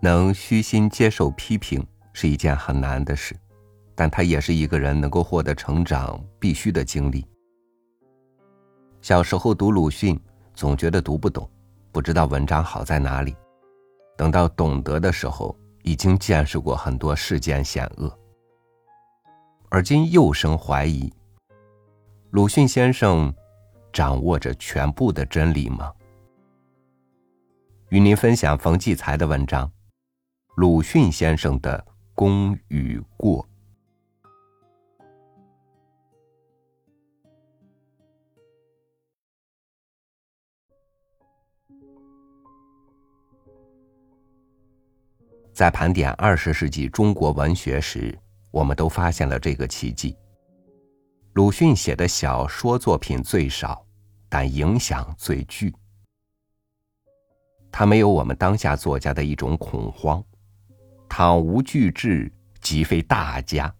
能虚心接受批评是一件很难的事，但它也是一个人能够获得成长必须的经历。小时候读鲁迅，总觉得读不懂，不知道文章好在哪里。等到懂得的时候，已经见识过很多世间险恶。而今又生怀疑：鲁迅先生掌握着全部的真理吗？与您分享冯骥才的文章。鲁迅先生的功与过，在盘点二十世纪中国文学时，我们都发现了这个奇迹：鲁迅写的小说作品最少，但影响最巨。他没有我们当下作家的一种恐慌。倘无巨制，即非大家。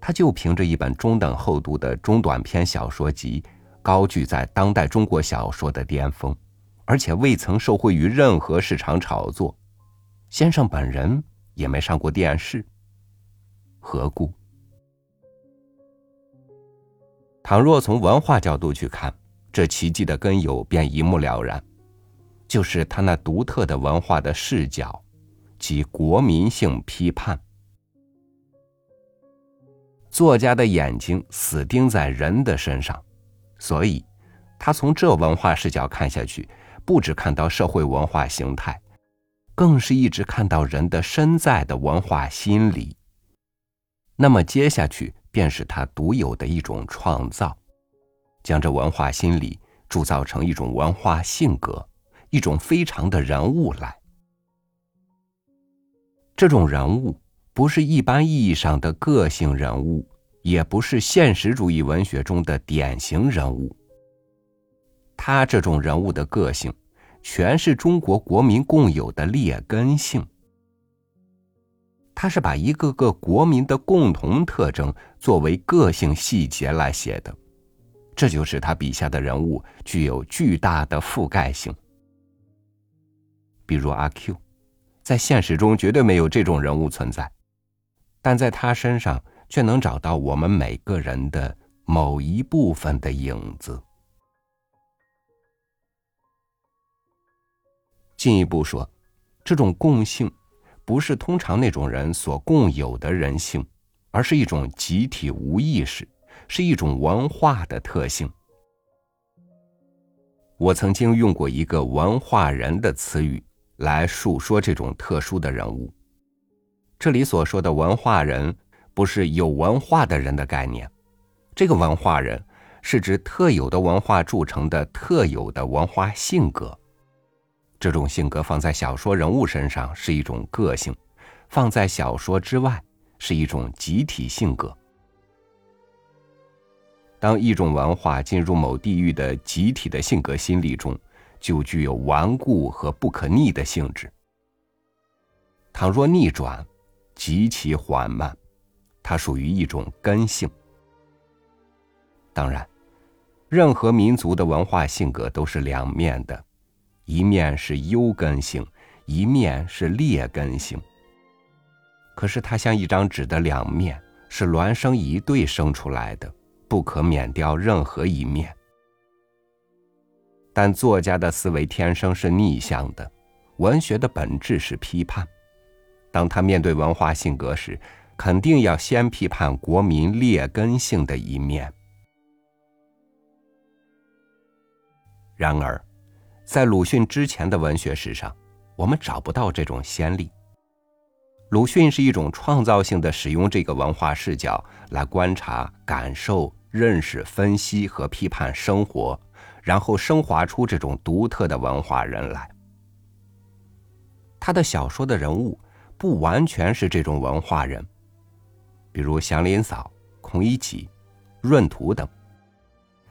他就凭着一本中等厚度的中短篇小说集，高居在当代中国小说的巅峰，而且未曾受惠于任何市场炒作。先生本人也没上过电视，何故？倘若从文化角度去看，这奇迹的根由便一目了然，就是他那独特的文化的视角。及国民性批判，作家的眼睛死盯在人的身上，所以，他从这文化视角看下去，不只看到社会文化形态，更是一直看到人的身在的文化心理。那么接下去便是他独有的一种创造，将这文化心理铸造成一种文化性格，一种非常的人物来。这种人物不是一般意义上的个性人物，也不是现实主义文学中的典型人物。他这种人物的个性，全是中国国民共有的劣根性。他是把一个个国民的共同特征作为个性细节来写的，这就是他笔下的人物具有巨大的覆盖性。比如阿 Q。在现实中绝对没有这种人物存在，但在他身上却能找到我们每个人的某一部分的影子。进一步说，这种共性不是通常那种人所共有的人性，而是一种集体无意识，是一种文化的特性。我曾经用过一个“文化人”的词语。来述说这种特殊的人物。这里所说的文化人，不是有文化的人的概念。这个文化人是指特有的文化铸成的特有的文化性格。这种性格放在小说人物身上是一种个性，放在小说之外是一种集体性格。当一种文化进入某地域的集体的性格心理中。就具有顽固和不可逆的性质。倘若逆转，极其缓慢，它属于一种根性。当然，任何民族的文化性格都是两面的，一面是优根性，一面是劣根性。可是它像一张纸的两面，是孪生一对生出来的，不可免掉任何一面。但作家的思维天生是逆向的，文学的本质是批判。当他面对文化性格时，肯定要先批判国民劣根性的一面。然而，在鲁迅之前的文学史上，我们找不到这种先例。鲁迅是一种创造性的使用这个文化视角来观察、感受、认识、分析和批判生活。然后升华出这种独特的文化人来。他的小说的人物不完全是这种文化人，比如祥林嫂、孔乙己、闰土等，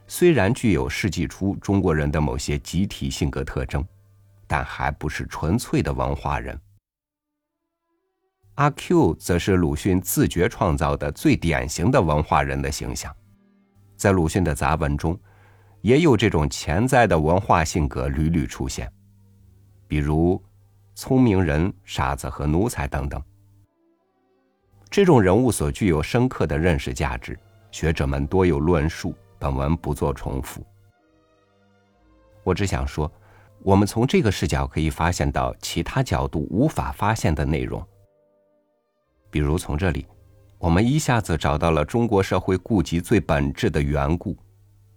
虽然具有世纪初中国人的某些集体性格特征，但还不是纯粹的文化人。阿 Q 则是鲁迅自觉创造的最典型的文化人的形象，在鲁迅的杂文中。也有这种潜在的文化性格屡屡出现，比如聪明人、傻子和奴才等等。这种人物所具有深刻的认识价值，学者们多有论述，本文不做重复。我只想说，我们从这个视角可以发现到其他角度无法发现的内容。比如从这里，我们一下子找到了中国社会痼疾最本质的缘故，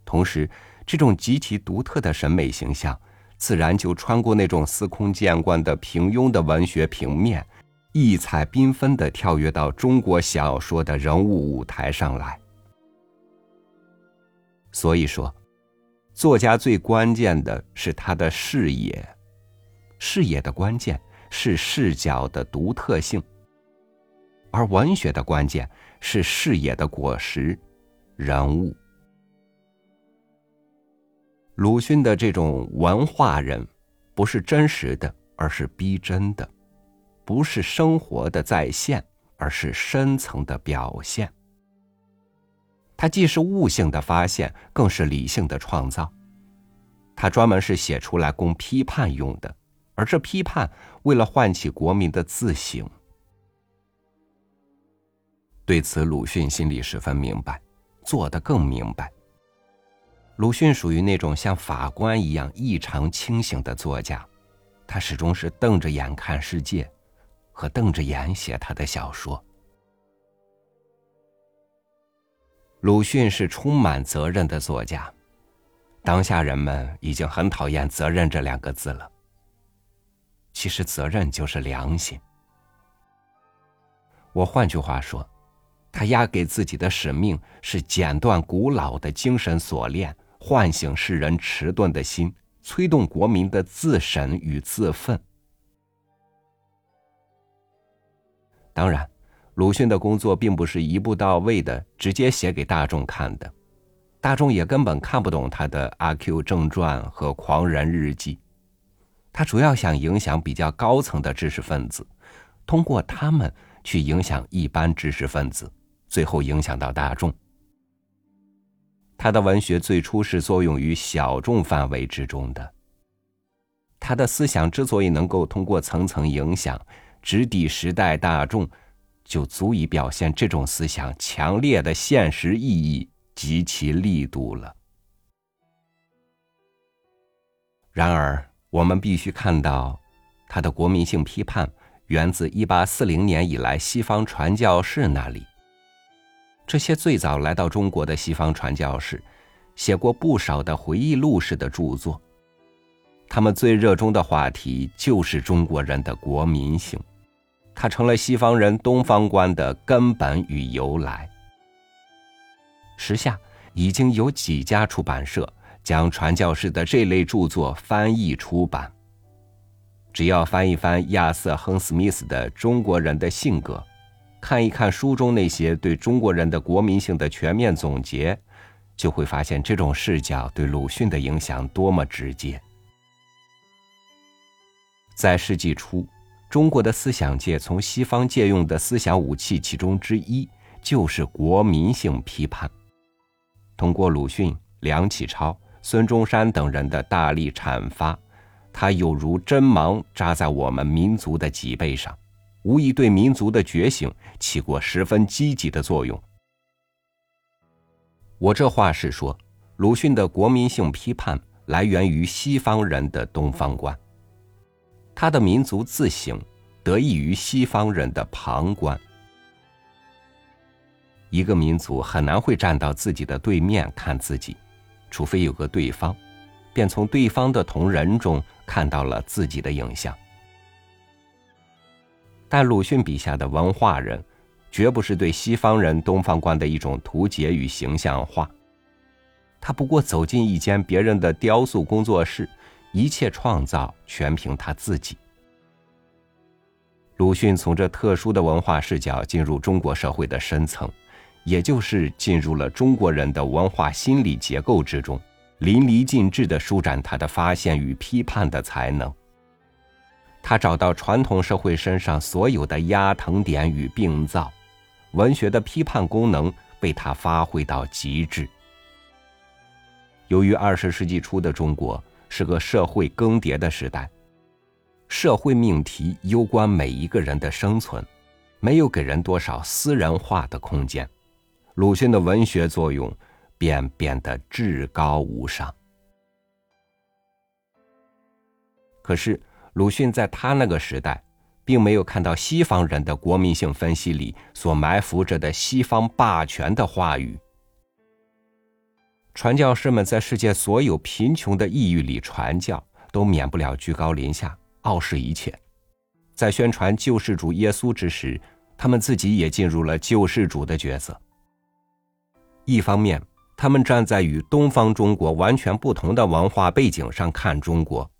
同时，这种极其独特的审美形象，自然就穿过那种司空见惯的平庸的文学平面。异彩缤纷的跳跃到中国小说的人物舞台上来。所以说，作家最关键的是他的视野，视野的关键是视角的独特性，而文学的关键是视野的果实——人物。鲁迅的这种文化人，不是真实的，而是逼真的。不是生活的再现，而是深层的表现。它既是悟性的发现，更是理性的创造。它专门是写出来供批判用的，而这批判为了唤起国民的自省。对此，鲁迅心里十分明白，做得更明白。鲁迅属于那种像法官一样异常清醒的作家，他始终是瞪着眼看世界。和瞪着眼写他的小说。鲁迅是充满责任的作家，当下人们已经很讨厌“责任”这两个字了。其实，责任就是良心。我换句话说，他压给自己的使命是剪断古老的精神锁链，唤醒世人迟钝的心，催动国民的自审与自奋。当然，鲁迅的工作并不是一步到位的，直接写给大众看的，大众也根本看不懂他的《阿 Q 正传》和《狂人日记》。他主要想影响比较高层的知识分子，通过他们去影响一般知识分子，最后影响到大众。他的文学最初是作用于小众范围之中的。他的思想之所以能够通过层层影响。直抵时代大众，就足以表现这种思想强烈的现实意义及其力度了。然而，我们必须看到，他的国民性批判源自一八四零年以来西方传教士那里。这些最早来到中国的西方传教士，写过不少的回忆录式的著作，他们最热衷的话题就是中国人的国民性。它成了西方人东方观的根本与由来。时下已经有几家出版社将传教士的这类著作翻译出版。只要翻一翻亚瑟·亨斯密斯的《中国人的性格》，看一看书中那些对中国人的国民性的全面总结，就会发现这种视角对鲁迅的影响多么直接。在世纪初。中国的思想界从西方借用的思想武器其中之一，就是国民性批判。通过鲁迅、梁启超、孙中山等人的大力阐发，它有如针芒扎在我们民族的脊背上，无疑对民族的觉醒起过十分积极的作用。我这话是说，鲁迅的国民性批判来源于西方人的东方观。他的民族自省得益于西方人的旁观。一个民族很难会站到自己的对面看自己，除非有个对方，便从对方的同人中看到了自己的影像。但鲁迅笔下的文化人，绝不是对西方人东方观的一种图解与形象化。他不过走进一间别人的雕塑工作室。一切创造全凭他自己。鲁迅从这特殊的文化视角进入中国社会的深层，也就是进入了中国人的文化心理结构之中，淋漓尽致的舒展他的发现与批判的才能。他找到传统社会身上所有的压疼点与病灶，文学的批判功能被他发挥到极致。由于二十世纪初的中国。是个社会更迭的时代，社会命题攸关每一个人的生存，没有给人多少私人化的空间，鲁迅的文学作用便变得至高无上。可是，鲁迅在他那个时代，并没有看到西方人的国民性分析里所埋伏着的西方霸权的话语。传教士们在世界所有贫穷的异域里传教，都免不了居高临下、傲视一切。在宣传救世主耶稣之时，他们自己也进入了救世主的角色。一方面，他们站在与东方中国完全不同的文化背景上看中国，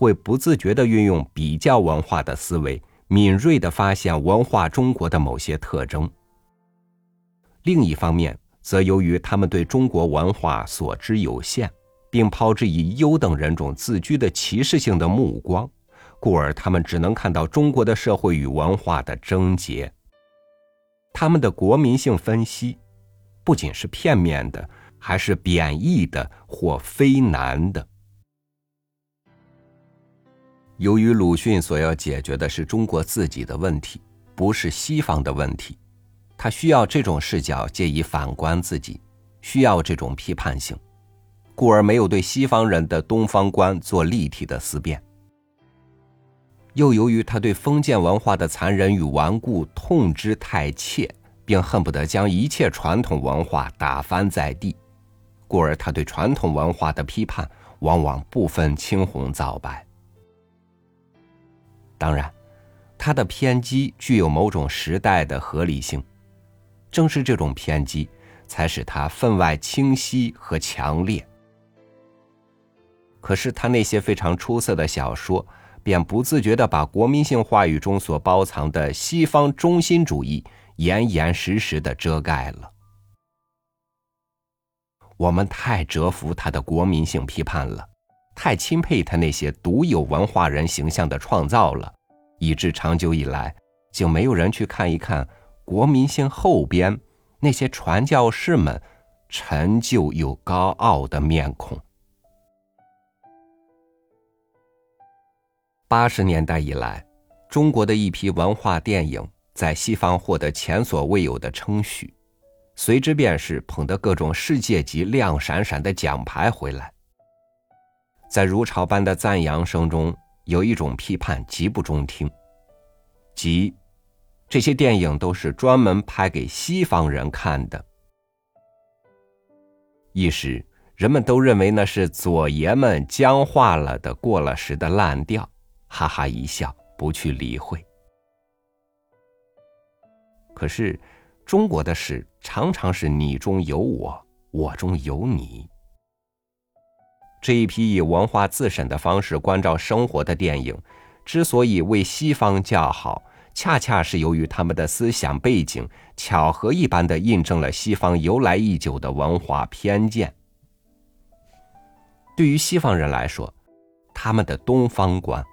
会不自觉地运用比较文化的思维，敏锐地发现文化中国的某些特征。另一方面，则由于他们对中国文化所知有限，并抛之以优等人种自居的歧视性的目光，故而他们只能看到中国的社会与文化的症结。他们的国民性分析，不仅是片面的，还是贬义的或非难的。由于鲁迅所要解决的是中国自己的问题，不是西方的问题。他需要这种视角借以反观自己，需要这种批判性，故而没有对西方人的东方观做立体的思辨。又由于他对封建文化的残忍与顽固痛之太切，并恨不得将一切传统文化打翻在地，故而他对传统文化的批判往往不分青红皂白。当然，他的偏激具有某种时代的合理性。正是这种偏激，才使他分外清晰和强烈。可是他那些非常出色的小说，便不自觉地把国民性话语中所包藏的西方中心主义严严实实地遮盖了。我们太折服他的国民性批判了，太钦佩他那些独有文化人形象的创造了，以致长久以来就没有人去看一看。国民性后边那些传教士们陈旧又高傲的面孔。八十年代以来，中国的一批文化电影在西方获得前所未有的称许，随之便是捧得各种世界级亮闪闪的奖牌回来。在如潮般的赞扬声中，有一种批判极不中听，即。这些电影都是专门拍给西方人看的。一时，人们都认为那是左爷们僵化了的、过了时的烂调，哈哈一笑，不去理会。可是，中国的事常常是你中有我，我中有你。这一批以文化自审的方式关照生活的电影，之所以为西方叫好。恰恰是由于他们的思想背景巧合一般的印证了西方由来已久的文化偏见。对于西方人来说，他们的东方观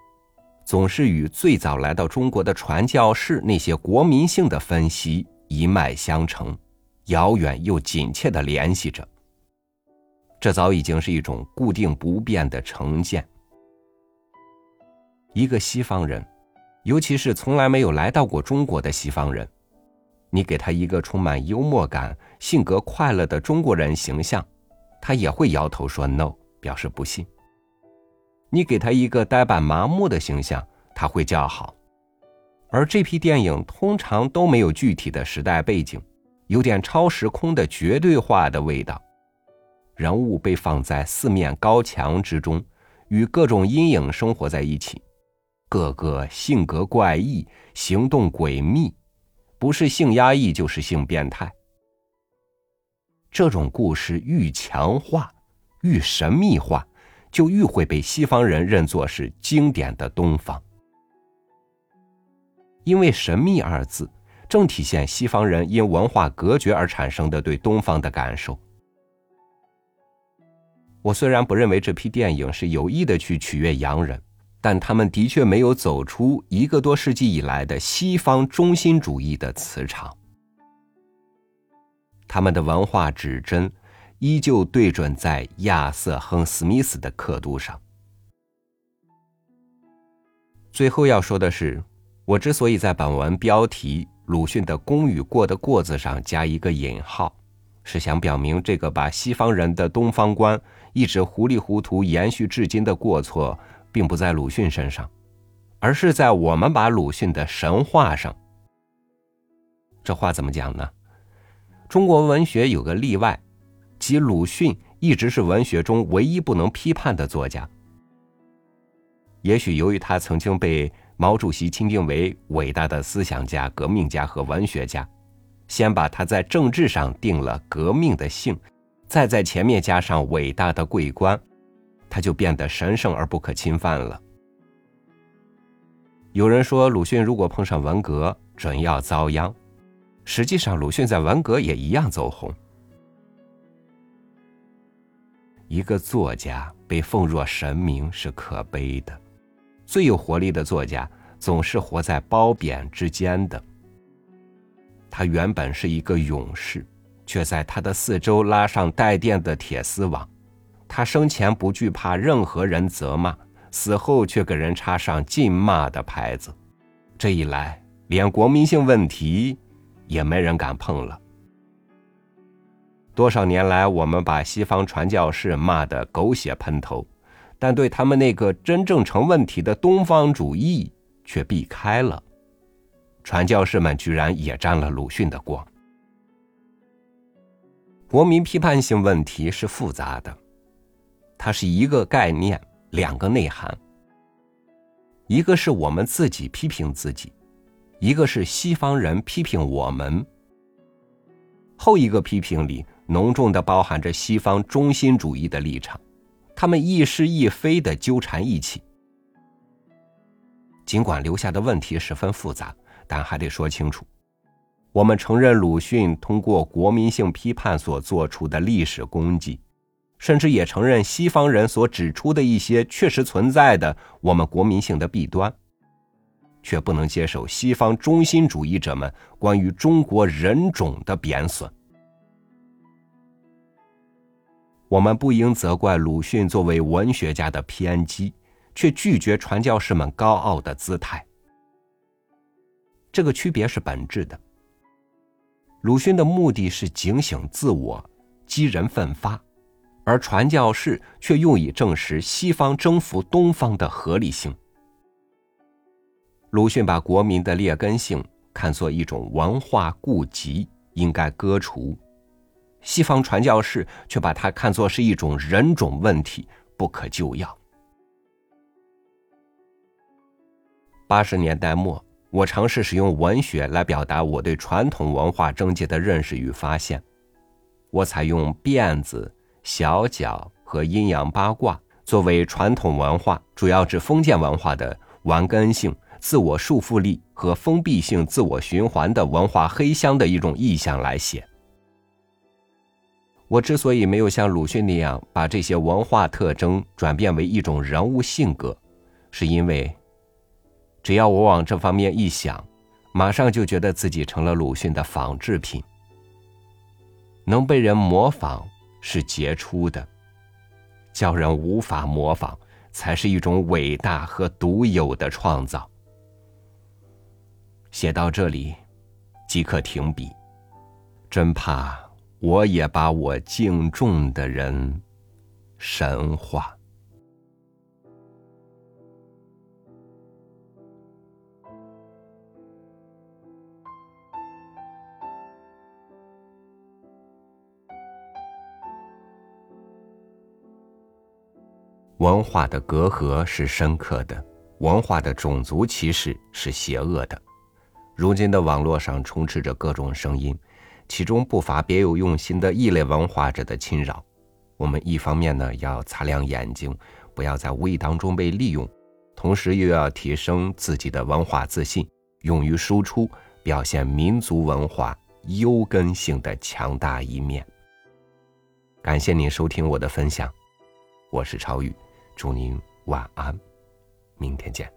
总是与最早来到中国的传教士那些国民性的分析一脉相承，遥远又紧切的联系着。这早已经是一种固定不变的成见。一个西方人。尤其是从来没有来到过中国的西方人，你给他一个充满幽默感、性格快乐的中国人形象，他也会摇头说 “no”，表示不信。你给他一个呆板麻木的形象，他会叫好。而这批电影通常都没有具体的时代背景，有点超时空的绝对化的味道。人物被放在四面高墙之中，与各种阴影生活在一起。个个性格怪异，行动诡秘，不是性压抑就是性变态。这种故事愈强化、愈神秘化，就愈会被西方人认作是经典的东方。因为“神秘”二字，正体现西方人因文化隔绝而产生的对东方的感受。我虽然不认为这批电影是有意的去取悦洋人。但他们的确没有走出一个多世纪以来的西方中心主义的磁场，他们的文化指针依旧对准在亚瑟·亨·史密斯的刻度上。最后要说的是，我之所以在本文标题鲁迅的“功与过”的“过”字上加一个引号，是想表明这个把西方人的东方观一直糊里糊涂延续至今的过错，并不在鲁迅身上，而是在我们把鲁迅的神话上。这话怎么讲呢？中国文学有个例外，即鲁迅一直是文学中唯一不能批判的作家。也许由于他曾经被毛主席钦定为伟大的思想家、革命家和文学家，先把他在政治上定了革命的性，再在前面加上伟大的桂冠，他就变得神圣而不可侵犯了。有人说，鲁迅如果碰上文革，准要遭殃。实际上，鲁迅在文革也一样走红。一个作家被奉若神明是可悲的。最有活力的作家总是活在褒贬之间的。他原本是一个勇士，却在他的四周拉上带电的铁丝网。他生前不惧怕任何人责骂，死后却给人插上禁骂的牌子。这一来，连国民性问题也没人敢碰了。多少年来，我们把西方传教士骂得狗血喷头。但对他们那个真正成问题的东方主义却避开了，传教士们居然也沾了鲁迅的光。国民批判性问题是复杂的，它是一个概念，两个内涵。一个是我们自己批评自己，一个是西方人批评我们。后一个批评里浓重的包含着西方中心主义的立场。他们亦是亦非的纠缠一起，尽管留下的问题十分复杂，但还得说清楚。我们承认鲁迅通过国民性批判所做出的历史功绩，甚至也承认西方人所指出的一些确实存在的我们国民性的弊端，却不能接受西方中心主义者们关于中国人种的贬损。我们不应责怪鲁迅作为文学家的偏激，却拒绝传教士们高傲的姿态。这个区别是本质的。鲁迅的目的是警醒自我，激人奋发，而传教士却用以证实西方征服东方的合理性。鲁迅把国民的劣根性看作一种文化痼疾，应该割除。西方传教士却把它看作是一种人种问题，不可救药。八十年代末，我尝试使用文学来表达我对传统文化症结的认识与发现。我采用辫子、小脚和阴阳八卦作为传统文化，主要指封建文化的顽根性、自我束缚力和封闭性、自我循环的文化黑箱的一种意象来写。我之所以没有像鲁迅那样把这些文化特征转变为一种人物性格，是因为，只要我往这方面一想，马上就觉得自己成了鲁迅的仿制品。能被人模仿是杰出的，叫人无法模仿才是一种伟大和独有的创造。写到这里，即刻停笔，真怕。我也把我敬重的人神化。文化的隔阂是深刻的，文化的种族歧视是邪恶的。如今的网络上充斥着各种声音。其中不乏别有用心的异类文化者的侵扰，我们一方面呢要擦亮眼睛，不要在无意当中被利用，同时又要提升自己的文化自信，勇于输出，表现民族文化优根性的强大一面。感谢您收听我的分享，我是超宇，祝您晚安，明天见。